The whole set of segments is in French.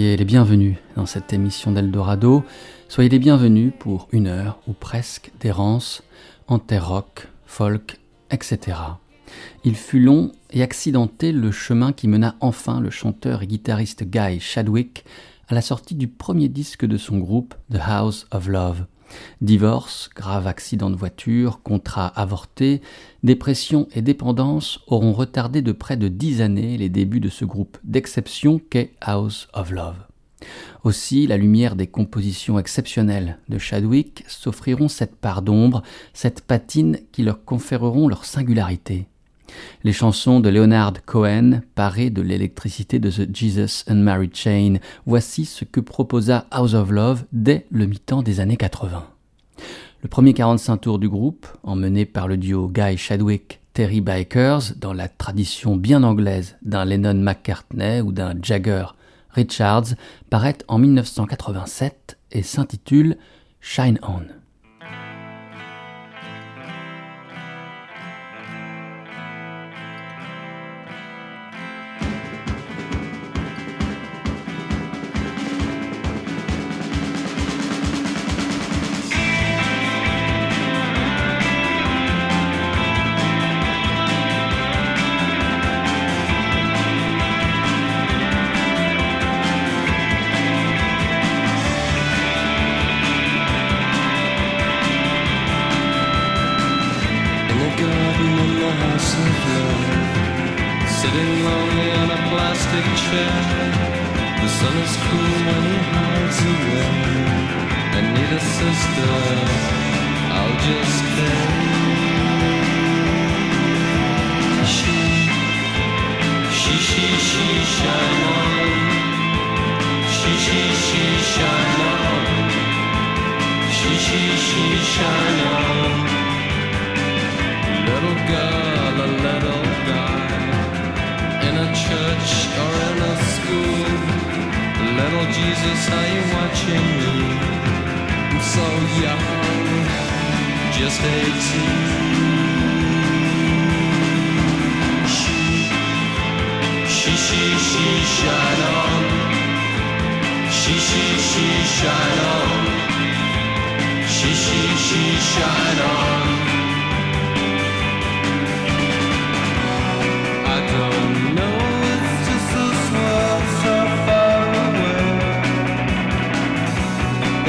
Soyez les bienvenus dans cette émission d'Eldorado. Soyez les bienvenus pour une heure ou presque d'errance en terre rock, folk, etc. Il fut long et accidenté le chemin qui mena enfin le chanteur et guitariste Guy Chadwick à la sortie du premier disque de son groupe The House of Love. Divorce, grave accident de voiture, contrat avorté, dépression et dépendance auront retardé de près de dix années les débuts de ce groupe d'exception qu'est House of Love. Aussi, la lumière des compositions exceptionnelles de Chadwick s'offriront cette part d'ombre, cette patine qui leur conféreront leur singularité. Les chansons de Leonard Cohen, parées de l'électricité de The Jesus and Mary Chain, voici ce que proposa House of Love dès le mi-temps des années 80. Le premier 45 tours du groupe, emmené par le duo Guy Chadwick Terry Bikers dans la tradition bien anglaise d'un Lennon McCartney ou d'un Jagger Richards, paraît en 1987 et s'intitule Shine On.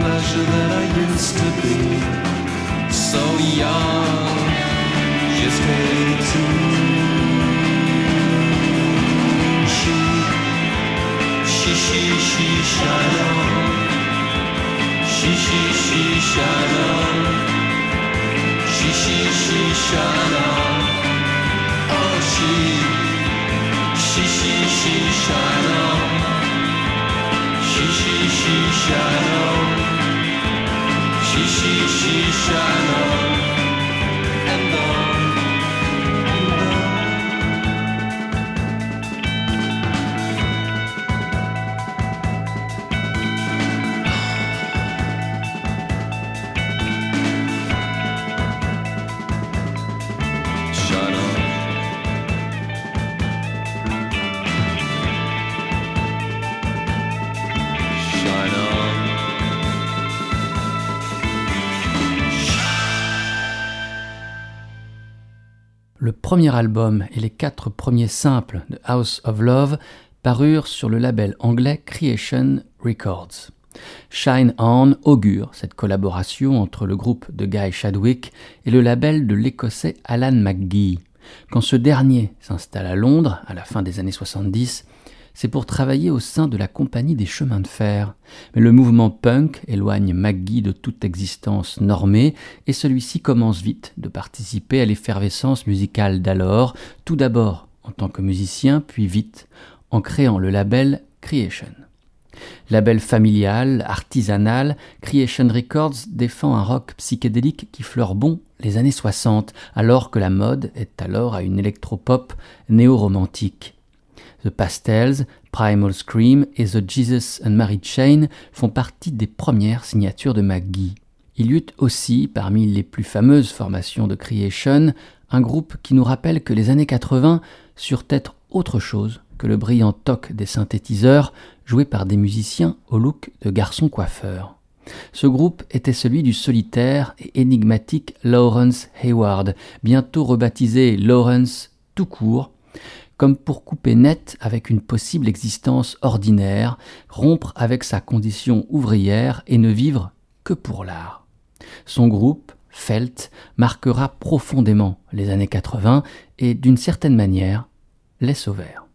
pleasure that I used to be. So young, just 18. She, she, she, she, shine on. She, she, she, shine on. She, she, she, shine on. Oh, she, she, she, she, shine on. She, she, she, shine on. She, she, she, Shishi Shishano. Premier album et les quatre premiers simples de House of Love parurent sur le label anglais Creation Records. Shine On augure cette collaboration entre le groupe de Guy Chadwick et le label de l'écossais Alan McGee. Quand ce dernier s'installe à Londres à la fin des années 70, c'est pour travailler au sein de la Compagnie des chemins de fer. Mais le mouvement punk éloigne McGee de toute existence normée et celui-ci commence vite de participer à l'effervescence musicale d'alors, tout d'abord en tant que musicien, puis vite en créant le label Creation. Label familial, artisanal, Creation Records défend un rock psychédélique qui fleure bon les années 60, alors que la mode est alors à une électropop néo-romantique. The Pastels, Primal Scream et The Jesus and Mary Chain font partie des premières signatures de McGee. Il y eut aussi, parmi les plus fameuses formations de Creation, un groupe qui nous rappelle que les années 80 surent être autre chose que le brillant toc des synthétiseurs joués par des musiciens au look de garçons coiffeurs. Ce groupe était celui du solitaire et énigmatique Lawrence Hayward, bientôt rebaptisé Lawrence tout court, comme pour couper net avec une possible existence ordinaire, rompre avec sa condition ouvrière et ne vivre que pour l'art. Son groupe, Felt, marquera profondément les années 80 et d'une certaine manière les sauvèrent.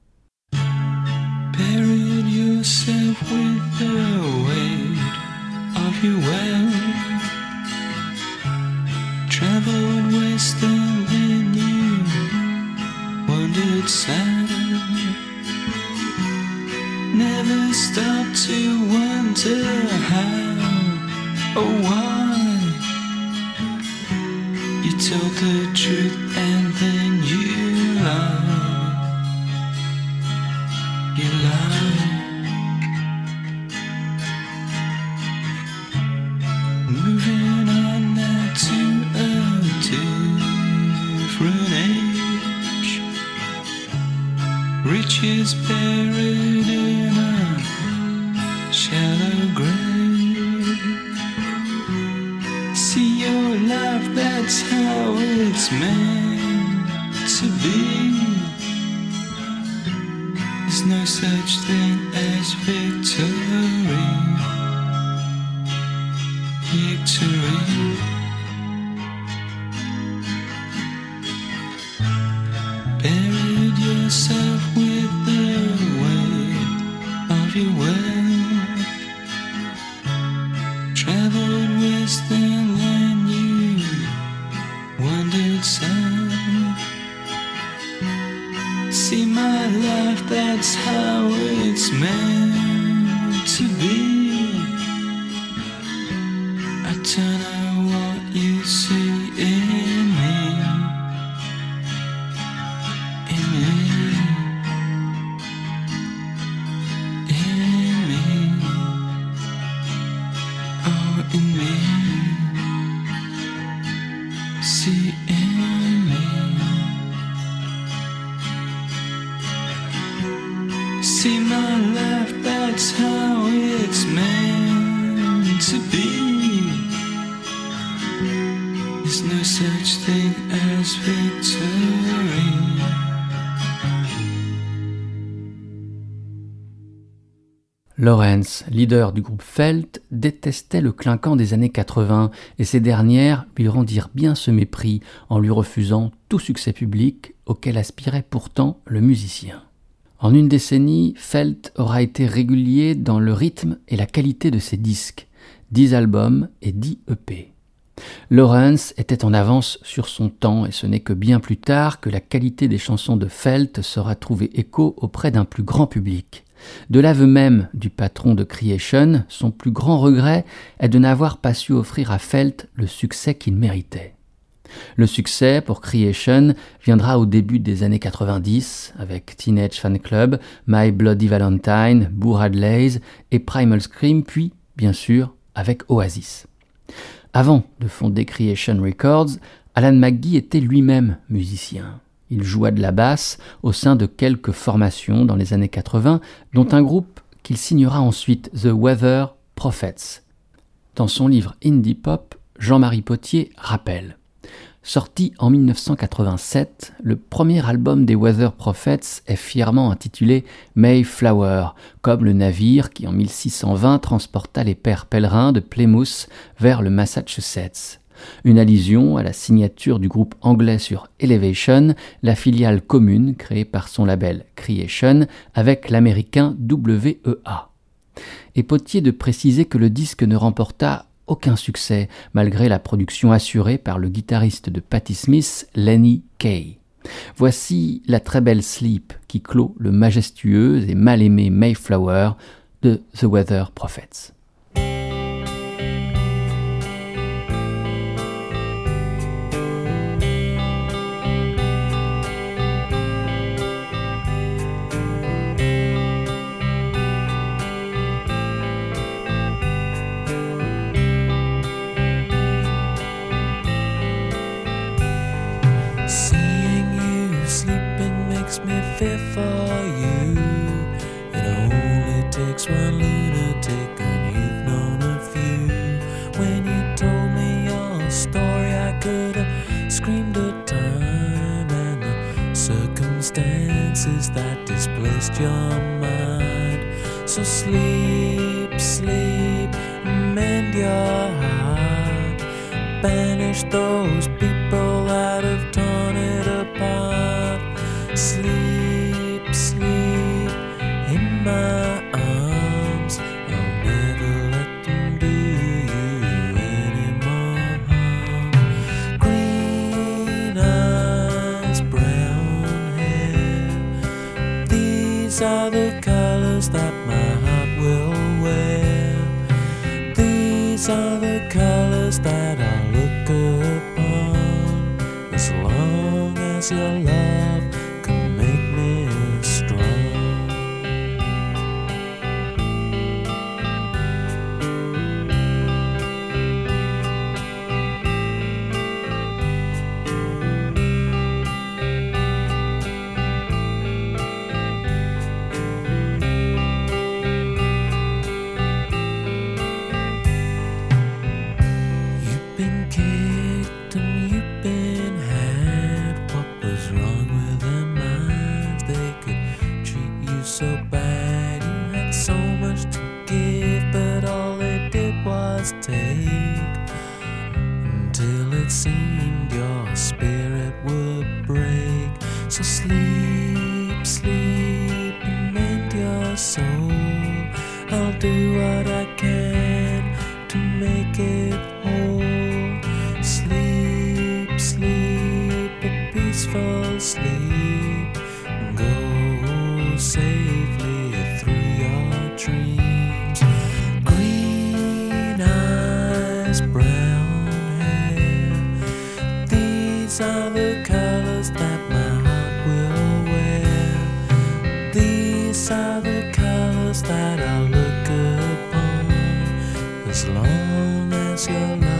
Lawrence, leader du groupe Felt, détestait le clinquant des années 80 et ces dernières lui rendirent bien ce mépris en lui refusant tout succès public auquel aspirait pourtant le musicien. En une décennie, Felt aura été régulier dans le rythme et la qualité de ses disques, 10 albums et 10 EP. Lawrence était en avance sur son temps et ce n'est que bien plus tard que la qualité des chansons de Felt sera trouver écho auprès d'un plus grand public. De l'aveu même du patron de Creation, son plus grand regret est de n'avoir pas su offrir à Felt le succès qu'il méritait. Le succès pour Creation viendra au début des années 90 avec Teenage Fan Club, My Bloody Valentine, Bourad Lays et Primal Scream, puis, bien sûr, avec Oasis. Avant de fonder Creation Records, Alan McGee était lui-même musicien. Il joua de la basse au sein de quelques formations dans les années 80, dont un groupe qu'il signera ensuite The Weather Prophets. Dans son livre Indie Pop, Jean-Marie Potier rappelle Sorti en 1987, le premier album des Weather Prophets est fièrement intitulé Mayflower, comme le navire qui en 1620 transporta les pères pèlerins de Plymouth vers le Massachusetts une allusion à la signature du groupe anglais sur Elevation, la filiale commune créée par son label Creation avec l'américain WEA. Et Potier de préciser que le disque ne remporta aucun succès malgré la production assurée par le guitariste de Patti Smith, Lenny Kay. Voici la très belle Sleep qui clôt le majestueux et mal aimé Mayflower, de The Weather Prophets. that displaced your mind. So sleep, sleep, mend your heart, banish those. These are the colors that my heart will wear. These are the colors that I look upon as long as you're. are the colors that I look upon as long as you're.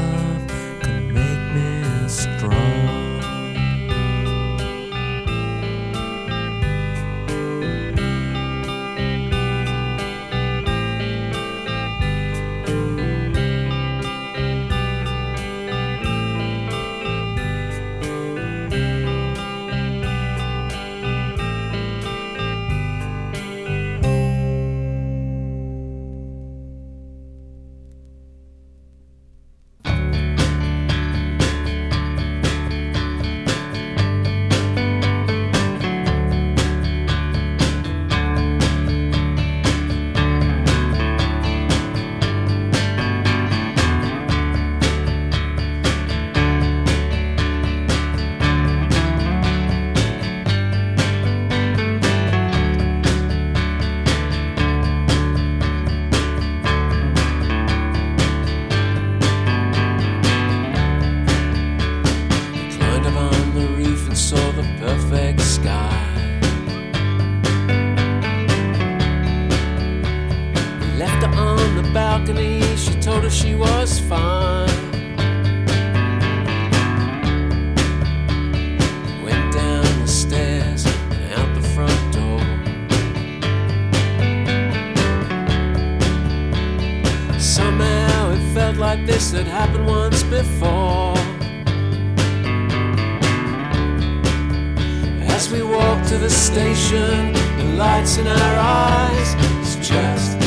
to the station, the lights in our eyes, it's just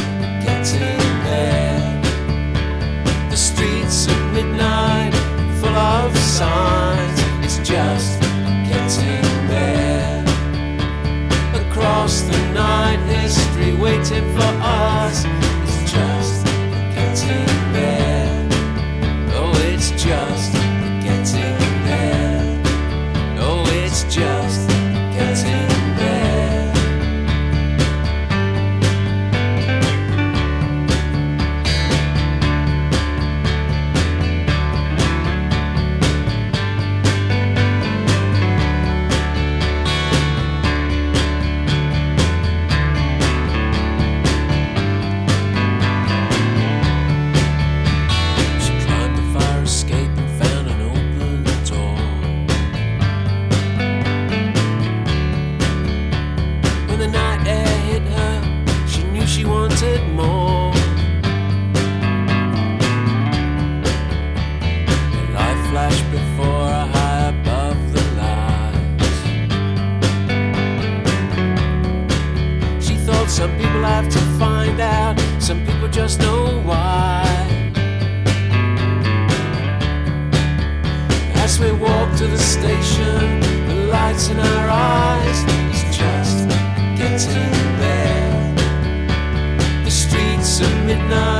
getting there. The streets at midnight, full of signs, it's just getting there. Across the night, history waiting for us, it's just. midnight.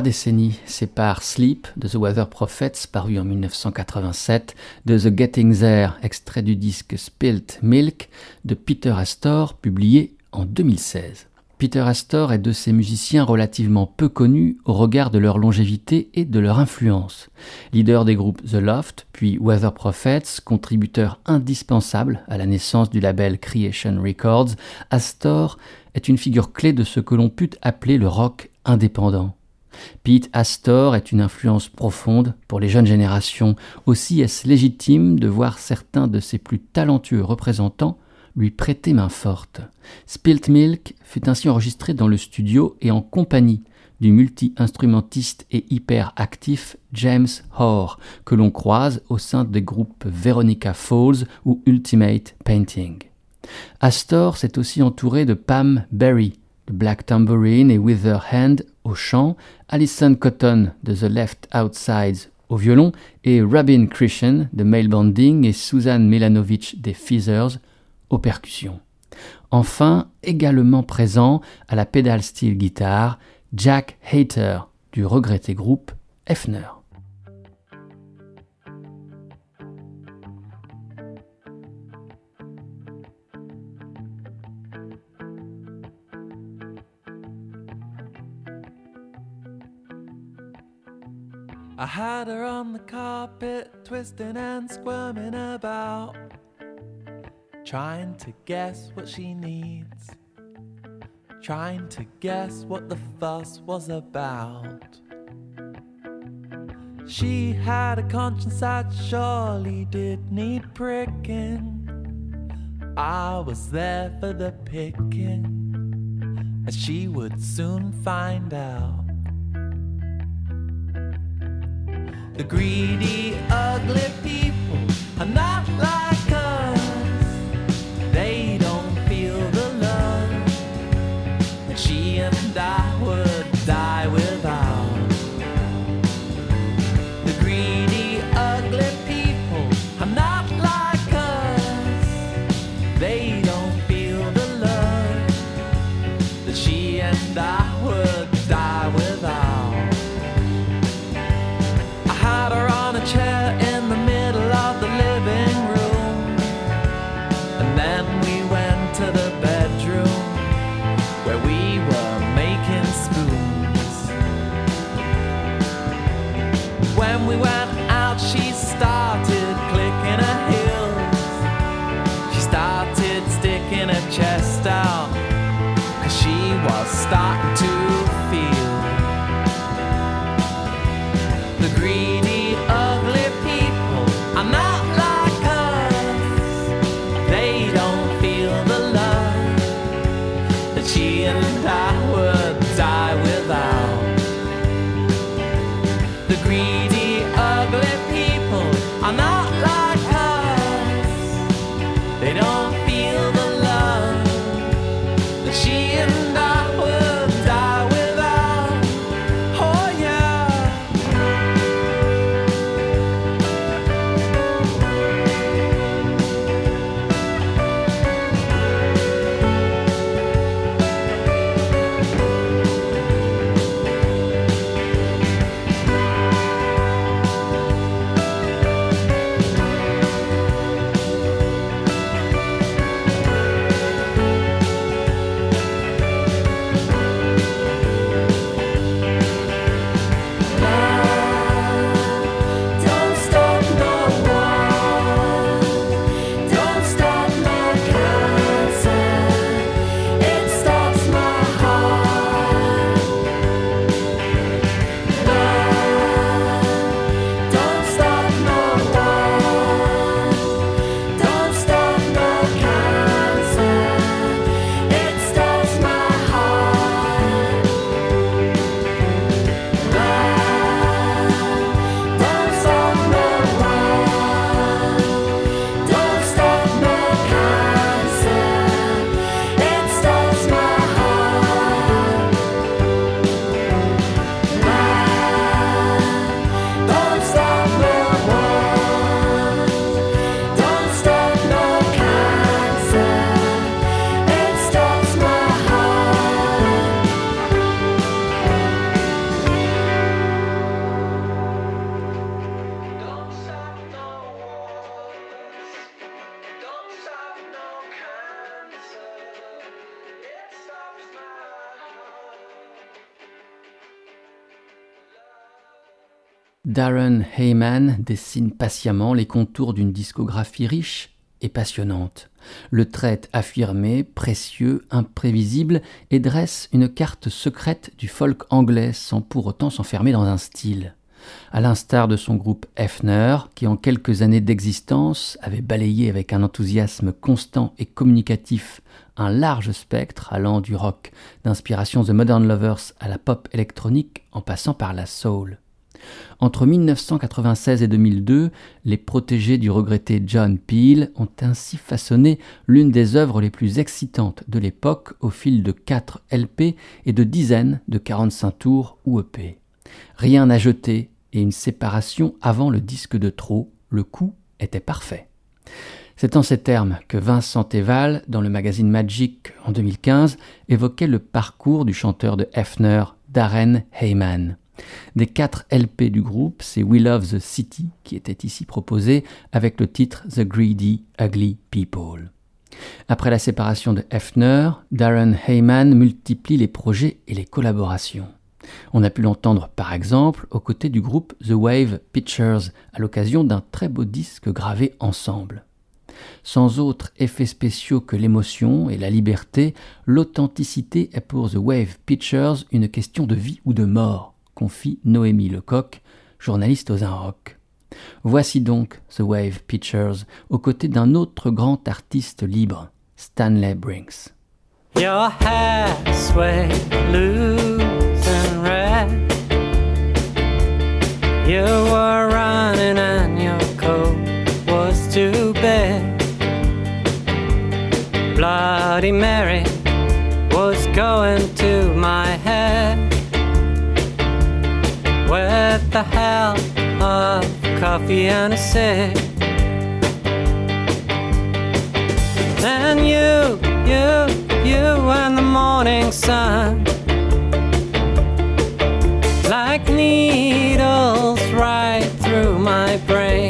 Trois décennies séparent Sleep de The Weather Prophets, paru en 1987, de The Getting There, extrait du disque Spilt Milk de Peter Astor, publié en 2016. Peter Astor est de ces musiciens relativement peu connus au regard de leur longévité et de leur influence. Leader des groupes The Loft, puis Weather Prophets, contributeur indispensable à la naissance du label Creation Records, Astor est une figure clé de ce que l'on put appeler le rock indépendant. Pete Astor est une influence profonde pour les jeunes générations. Aussi est-ce légitime de voir certains de ses plus talentueux représentants lui prêter main forte. Spilt Milk fut ainsi enregistré dans le studio et en compagnie du multi-instrumentiste et hyper actif James Hoare, que l'on croise au sein des groupes Veronica Falls ou Ultimate Painting. Astor s'est aussi entouré de Pam Berry, Black Tambourine et Wither Hand au chant, Alison Cotton de The Left Outsides au violon et Robin Christian de Male Banding et Susan Milanovic des Feathers aux percussions. Enfin, également présent à la pedal steel guitare, Jack Hater du regretté groupe Hefner. I had her on the carpet, twisting and squirming about, trying to guess what she needs, trying to guess what the fuss was about. She had a conscience that surely did need pricking. I was there for the picking, and she would soon find out. The greedy, ugly people are not like Heyman dessine patiemment les contours d'une discographie riche et passionnante. Le traite affirmé, précieux, imprévisible et dresse une carte secrète du folk anglais sans pour autant s'enfermer dans un style. À l'instar de son groupe Hefner, qui en quelques années d'existence avait balayé avec un enthousiasme constant et communicatif un large spectre allant du rock d'inspiration The Modern Lovers à la pop électronique en passant par la soul. Entre 1996 et 2002, les protégés du regretté John Peel ont ainsi façonné l'une des œuvres les plus excitantes de l'époque au fil de 4 LP et de dizaines de 45 tours ou EP. Rien à jeter et une séparation avant le disque de trop, le coup était parfait. C'est en ces termes que Vincent Eval, dans le magazine Magic en 2015, évoquait le parcours du chanteur de Hefner, Darren Heyman. Des quatre LP du groupe, c'est We Love the City qui était ici proposé avec le titre The Greedy Ugly People. Après la séparation de Hefner, Darren Heyman multiplie les projets et les collaborations. On a pu l'entendre par exemple aux côtés du groupe The Wave Pictures à l'occasion d'un très beau disque gravé ensemble. Sans autres effets spéciaux que l'émotion et la liberté, l'authenticité est pour The Wave Pictures une question de vie ou de mort, confie Noémie Lecoq, journaliste aux Rock. Voici donc The Wave Pictures aux côtés d'un autre grand artiste libre, Stanley Brinks. Your loose and red. You were running and your coat was too big. The help of coffee and a cig. Then you, you, you and the morning sun like needles right through my brain.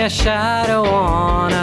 A shadow on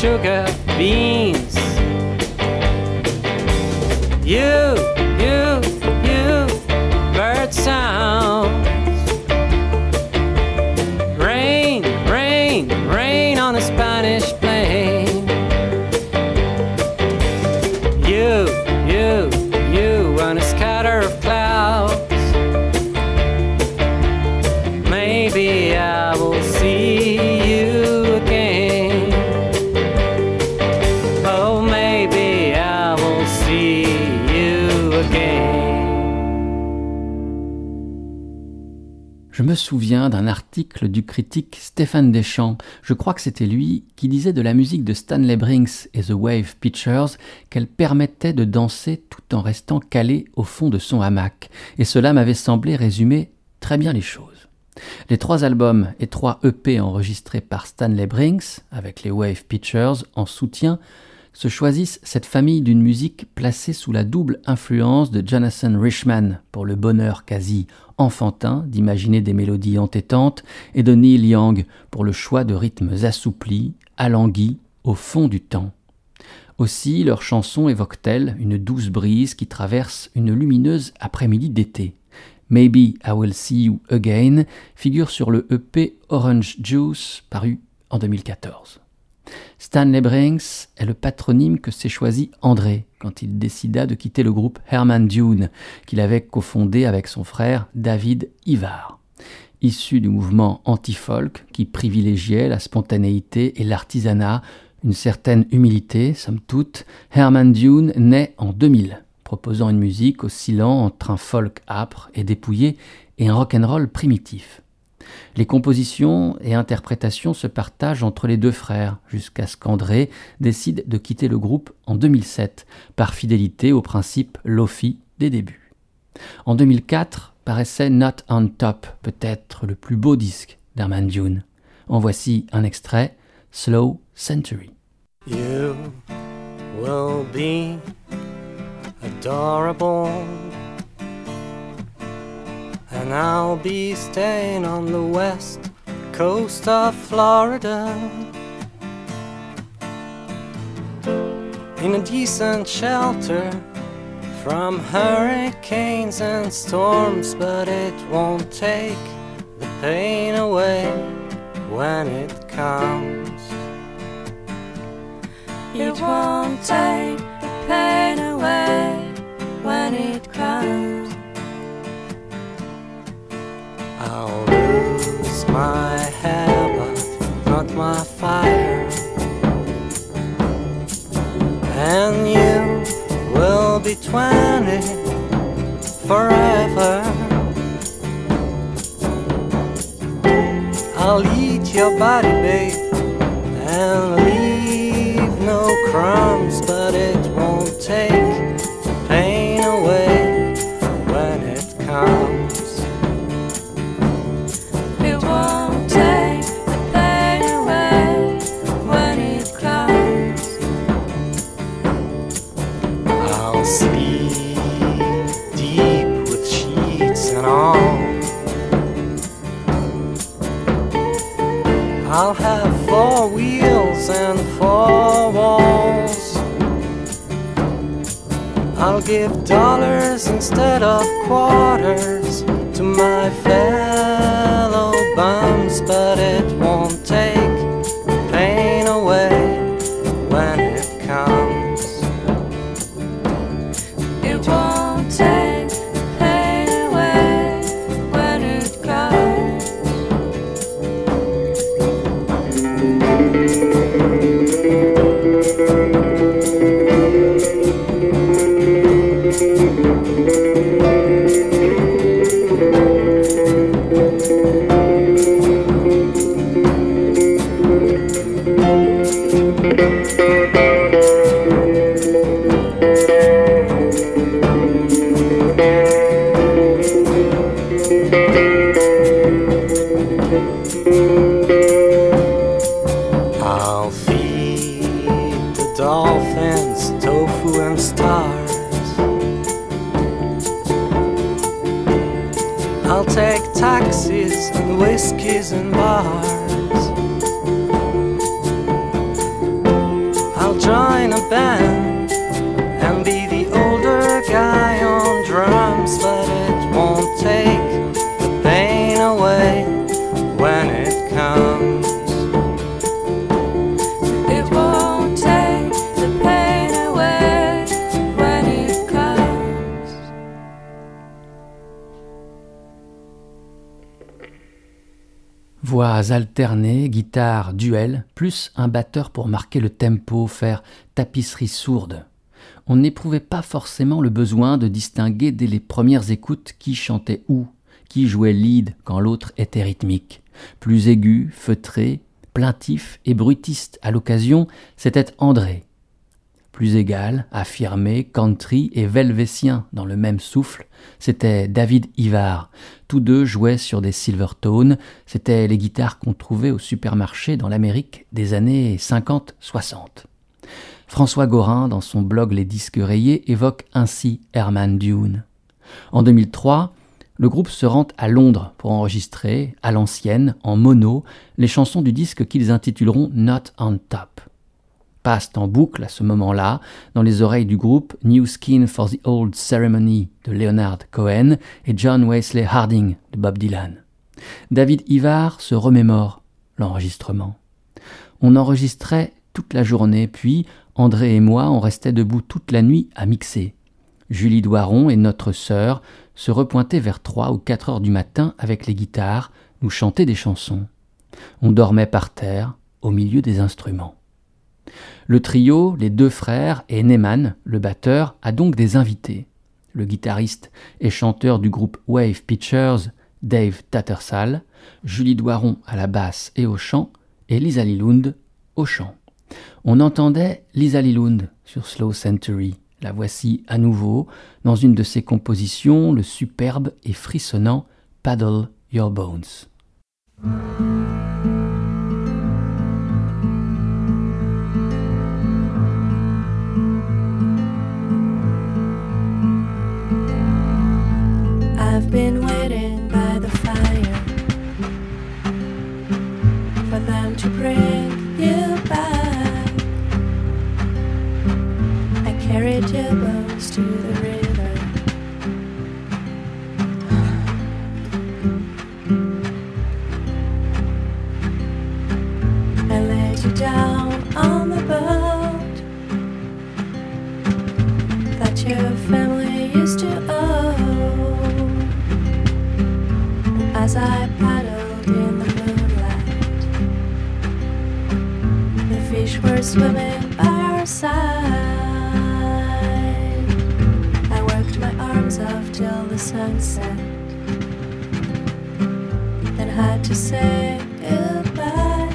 sugar, beans. You, souviens d'un article du critique Stéphane Deschamps, je crois que c'était lui, qui disait de la musique de Stanley Brinks et The Wave Pictures qu'elle permettait de danser tout en restant calé au fond de son hamac, et cela m'avait semblé résumer très bien les choses. Les trois albums et trois EP enregistrés par Stanley Brinks, avec les Wave Pictures en soutien, se choisissent cette famille d'une musique placée sous la double influence de Jonathan Richman pour le bonheur quasi enfantin d'imaginer des mélodies entêtantes et de Neil Young pour le choix de rythmes assouplis, alanguis, au fond du temps. Aussi, leurs chansons évoquent-elles une douce brise qui traverse une lumineuse après-midi d'été. Maybe I Will See You Again figure sur le EP Orange Juice paru en 2014. Stanley Brinks est le patronyme que s'est choisi André quand il décida de quitter le groupe Herman Dune, qu'il avait cofondé avec son frère David Ivar. Issu du mouvement anti-folk qui privilégiait la spontanéité et l'artisanat, une certaine humilité, somme toute, Herman Dune naît en 2000, proposant une musique oscillant entre un folk âpre et dépouillé et un rock'n'roll primitif. Les compositions et interprétations se partagent entre les deux frères, jusqu'à ce qu'André décide de quitter le groupe en 2007, par fidélité au principe Lofi des débuts. En 2004 paraissait Not on Top, peut-être le plus beau disque d'Herman Dune. En voici un extrait, Slow Century. You will be adorable, and I'll be staying on the west coast of Florida in a decent shelter from hurricanes and storms, but it won't take the pain away when it comes. It won't take the pain away when it comes. I'll lose my hair, but not my fire. And you will be twenty forever. I'll eat your body, babe, and leave no crumbs, but it won't take. Voix alternées, guitare, duel, plus un batteur pour marquer le tempo, faire tapisserie sourde. On n'éprouvait pas forcément le besoin de distinguer dès les premières écoutes qui chantait où, qui jouait lead quand l'autre était rythmique. Plus aigu, feutré, plaintif et brutiste à l'occasion, c'était André. Plus égal, affirmé, country et velvétien dans le même souffle, c'était David Ivar. Tous deux jouaient sur des Silvertone, c'étaient les guitares qu'on trouvait au supermarché dans l'Amérique des années 50-60. François Gorin, dans son blog Les disques rayés, évoque ainsi Herman Dune. En 2003, le groupe se rend à Londres pour enregistrer, à l'ancienne, en mono, les chansons du disque qu'ils intituleront Not on Top. Passent en boucle à ce moment-là, dans les oreilles du groupe, New Skin for the Old Ceremony de Leonard Cohen et John Wesley Harding de Bob Dylan. David Ivar se remémore l'enregistrement. On enregistrait toute la journée, puis André et moi, on restait debout toute la nuit à mixer. Julie Doiron et notre sœur se repointaient vers trois ou quatre heures du matin avec les guitares, nous chantaient des chansons. On dormait par terre, au milieu des instruments. Le trio, les deux frères et Neyman, le batteur, a donc des invités. Le guitariste et chanteur du groupe Wave Pictures, Dave Tattersall, Julie Doiron à la basse et au chant, et Lisa Lilund au chant. On entendait Lisa Lilund sur Slow Century. La voici à nouveau dans une de ses compositions, le superbe et frissonnant Paddle Your Bones. I've been waiting by the fire for them to bring you back. I carried your bones to the river. I laid you down on the boat that your family used to own. as I paddled in the moonlight. The fish were swimming by our side. I worked my arms off till the sun set, then had to say goodbye.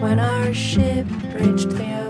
When our ship reached the ocean.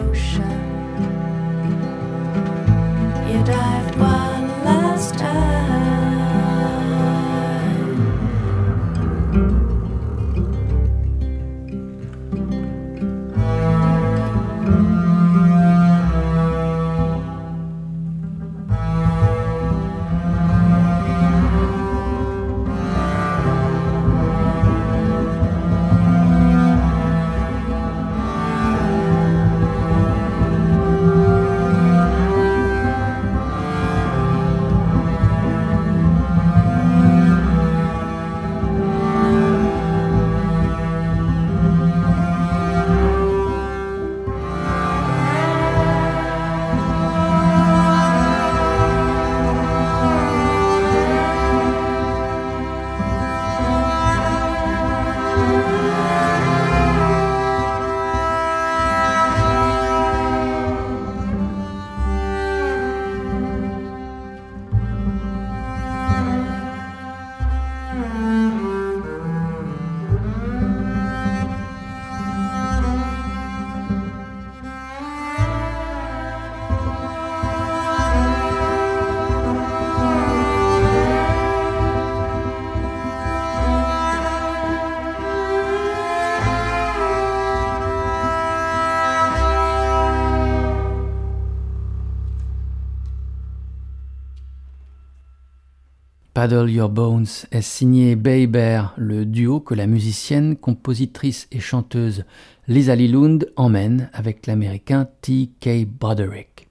Paddle Your Bones est signé Bay Bear, le duo que la musicienne, compositrice et chanteuse Lisa Lilund emmène avec l'américain T.K. Broderick.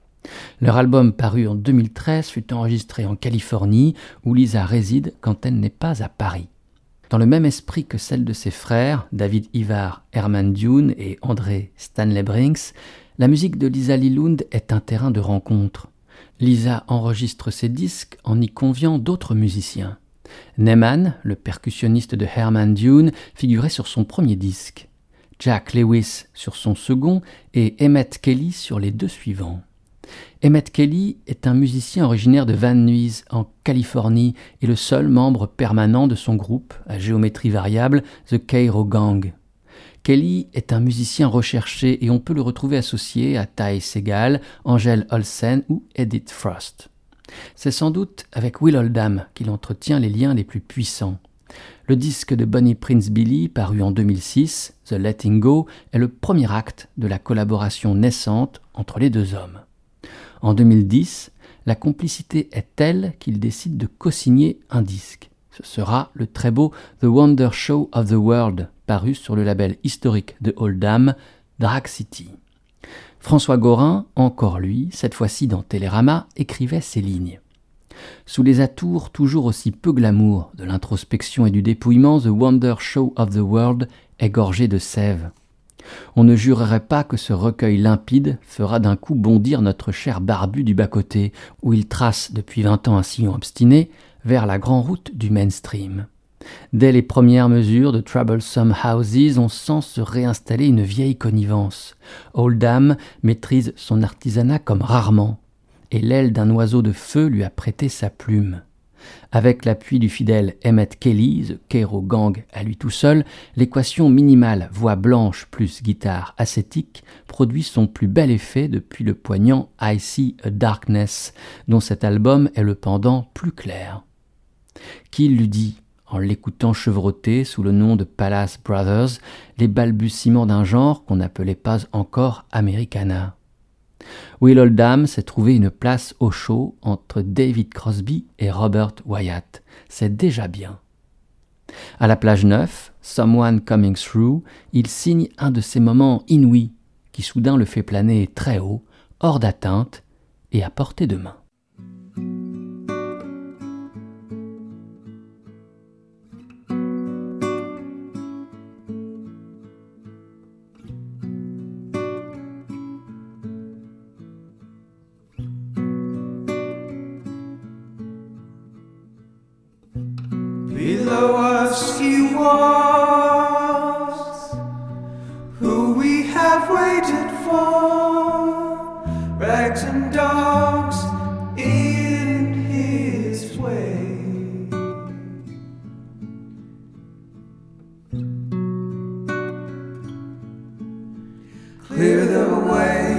Leur album paru en 2013 fut enregistré en Californie où Lisa réside quand elle n'est pas à Paris. Dans le même esprit que celle de ses frères, David Ivar, Herman Dune et André Stanley Brinks, la musique de Lisa Lilund est un terrain de rencontre. Lisa enregistre ses disques en y conviant d'autres musiciens. Neyman, le percussionniste de Herman Dune, figurait sur son premier disque. Jack Lewis sur son second et Emmett Kelly sur les deux suivants. Emmett Kelly est un musicien originaire de Van Nuys en Californie et le seul membre permanent de son groupe à géométrie variable, The Cairo Gang. Kelly est un musicien recherché et on peut le retrouver associé à Ty Segal, Angel Olsen ou Edith Frost. C'est sans doute avec Will Oldham qu'il entretient les liens les plus puissants. Le disque de Bonnie Prince Billy, paru en 2006, The Letting Go, est le premier acte de la collaboration naissante entre les deux hommes. En 2010, la complicité est telle qu'il décide de co-signer un disque. Ce sera le très beau The Wonder Show of the World, paru sur le label historique de Oldham, Drag City. François Gorin, encore lui, cette fois-ci dans Télérama, écrivait ces lignes. Sous les atours toujours aussi peu glamour de l'introspection et du dépouillement, The Wonder Show of the World est gorgé de sève. On ne jurerait pas que ce recueil limpide fera d'un coup bondir notre cher barbu du bas-côté, où il trace depuis vingt ans un sillon obstiné, vers la grande route du mainstream. Dès les premières mesures de Troublesome Houses, on sent se réinstaller une vieille connivence. Oldham maîtrise son artisanat comme rarement, et l'aile d'un oiseau de feu lui a prêté sa plume. Avec l'appui du fidèle Emmett Kelly, The Cairo Gang à lui tout seul, l'équation minimale voix blanche plus guitare ascétique produit son plus bel effet depuis le poignant I See a Darkness, dont cet album est le pendant plus clair. Qui l'eût dit? En l'écoutant chevroter sous le nom de Palace Brothers les balbutiements d'un genre qu'on n'appelait pas encore Americana. Will Oldham s'est trouvé une place au chaud entre David Crosby et Robert Wyatt. C'est déjà bien. À la plage neuf, Someone Coming Through, il signe un de ces moments inouïs qui soudain le fait planer très haut, hors d'atteinte et à portée de main. clear the way.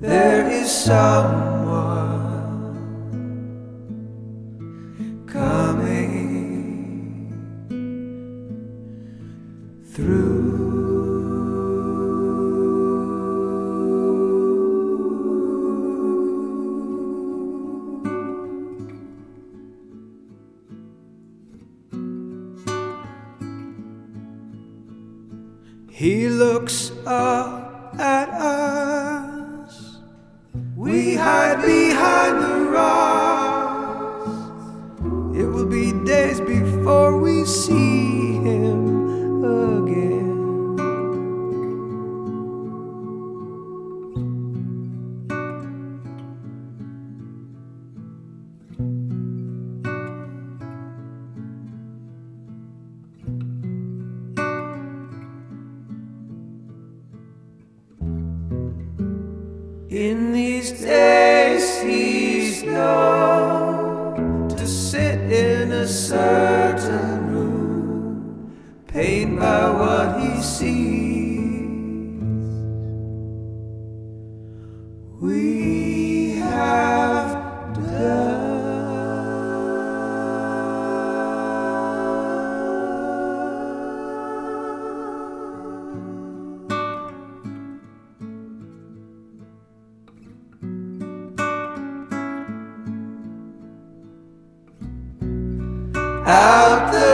There is some. Out the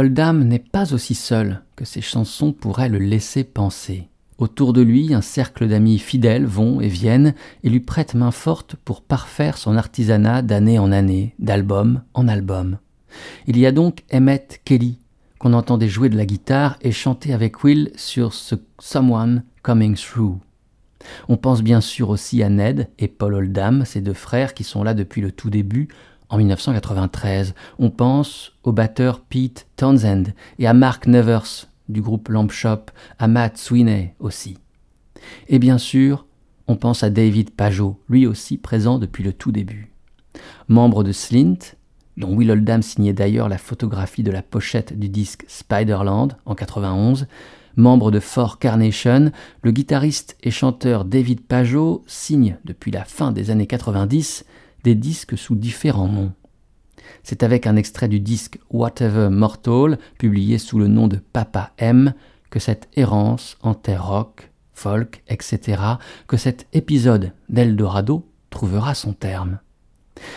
Will Oldham n'est pas aussi seul que ses chansons pourraient le laisser penser. Autour de lui, un cercle d'amis fidèles vont et viennent et lui prêtent main forte pour parfaire son artisanat d'année en année, d'album en album. Il y a donc Emmett Kelly, qu'on entendait jouer de la guitare et chanter avec Will sur ce Someone Coming Through. On pense bien sûr aussi à Ned et Paul Oldham, ces deux frères qui sont là depuis le tout début, en 1993. On pense au batteur Pete Townsend et à Mark Nevers du groupe Lamp Shop, à Matt Sweeney aussi. Et bien sûr, on pense à David Pajot, lui aussi présent depuis le tout début. Membre de Slint, dont Will Oldham signait d'ailleurs la photographie de la pochette du disque Spiderland en 91, membre de Four Carnation, le guitariste et chanteur David Pajot signe depuis la fin des années 90 des disques sous différents noms. C'est avec un extrait du disque Whatever Mortal, publié sous le nom de Papa M, que cette errance en terre rock, folk, etc., que cet épisode d'Eldorado trouvera son terme.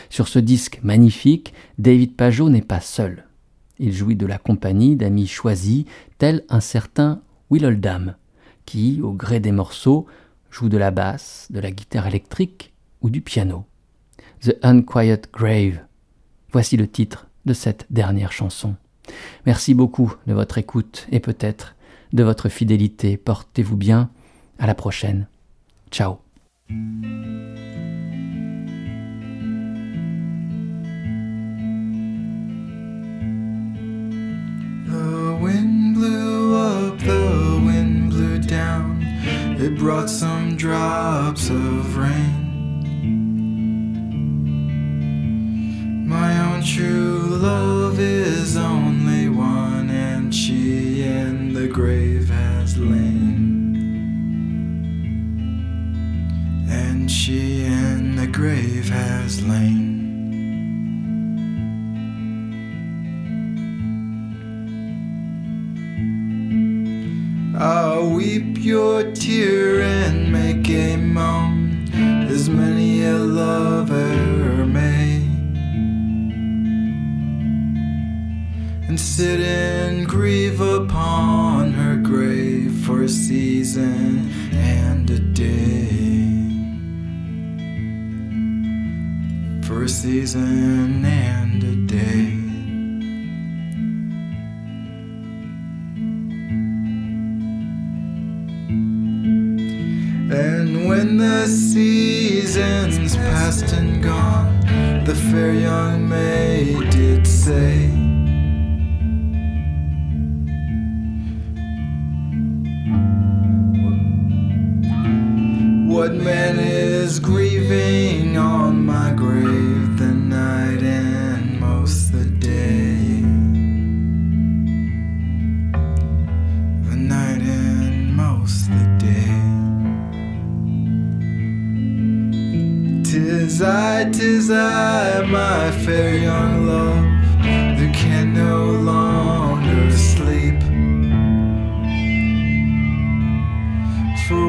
Sur ce disque magnifique, David Pajot n'est pas seul. Il jouit de la compagnie d'amis choisis, tel un certain Will Oldham, qui, au gré des morceaux, joue de la basse, de la guitare électrique ou du piano. The Unquiet Grave. Voici le titre de cette dernière chanson. Merci beaucoup de votre écoute et peut-être de votre fidélité. Portez-vous bien. À la prochaine. Ciao. love is only one, and she in the grave has lain. And she in the grave has lain. sit and grieve upon her grave for a season and a day. For a season and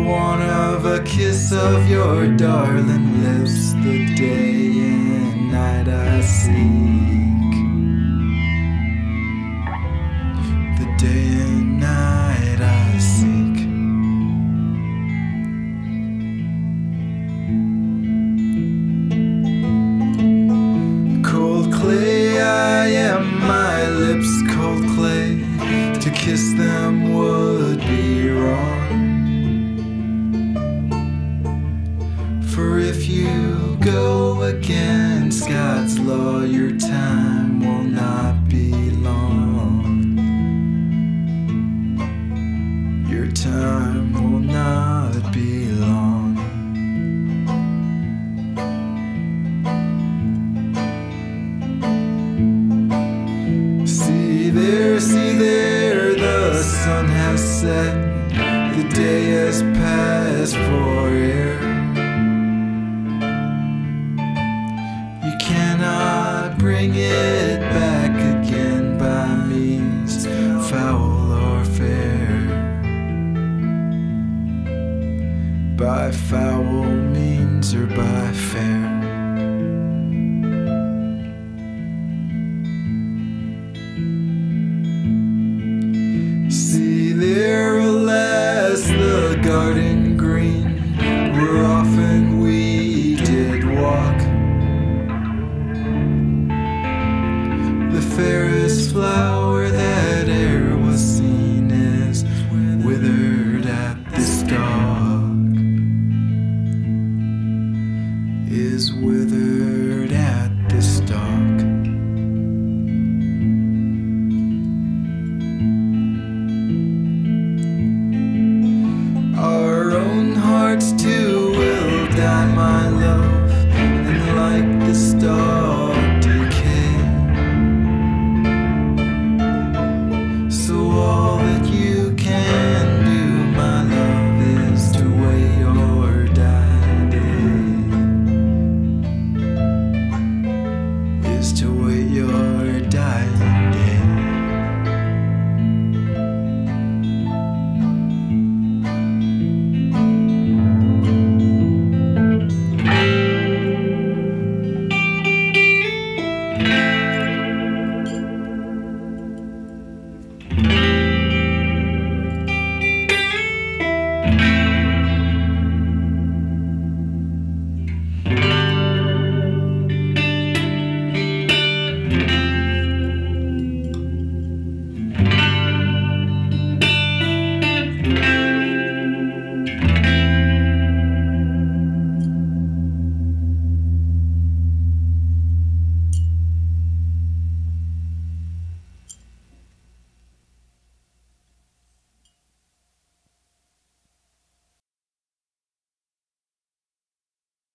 One of a kiss of your darling lips the day and night I see.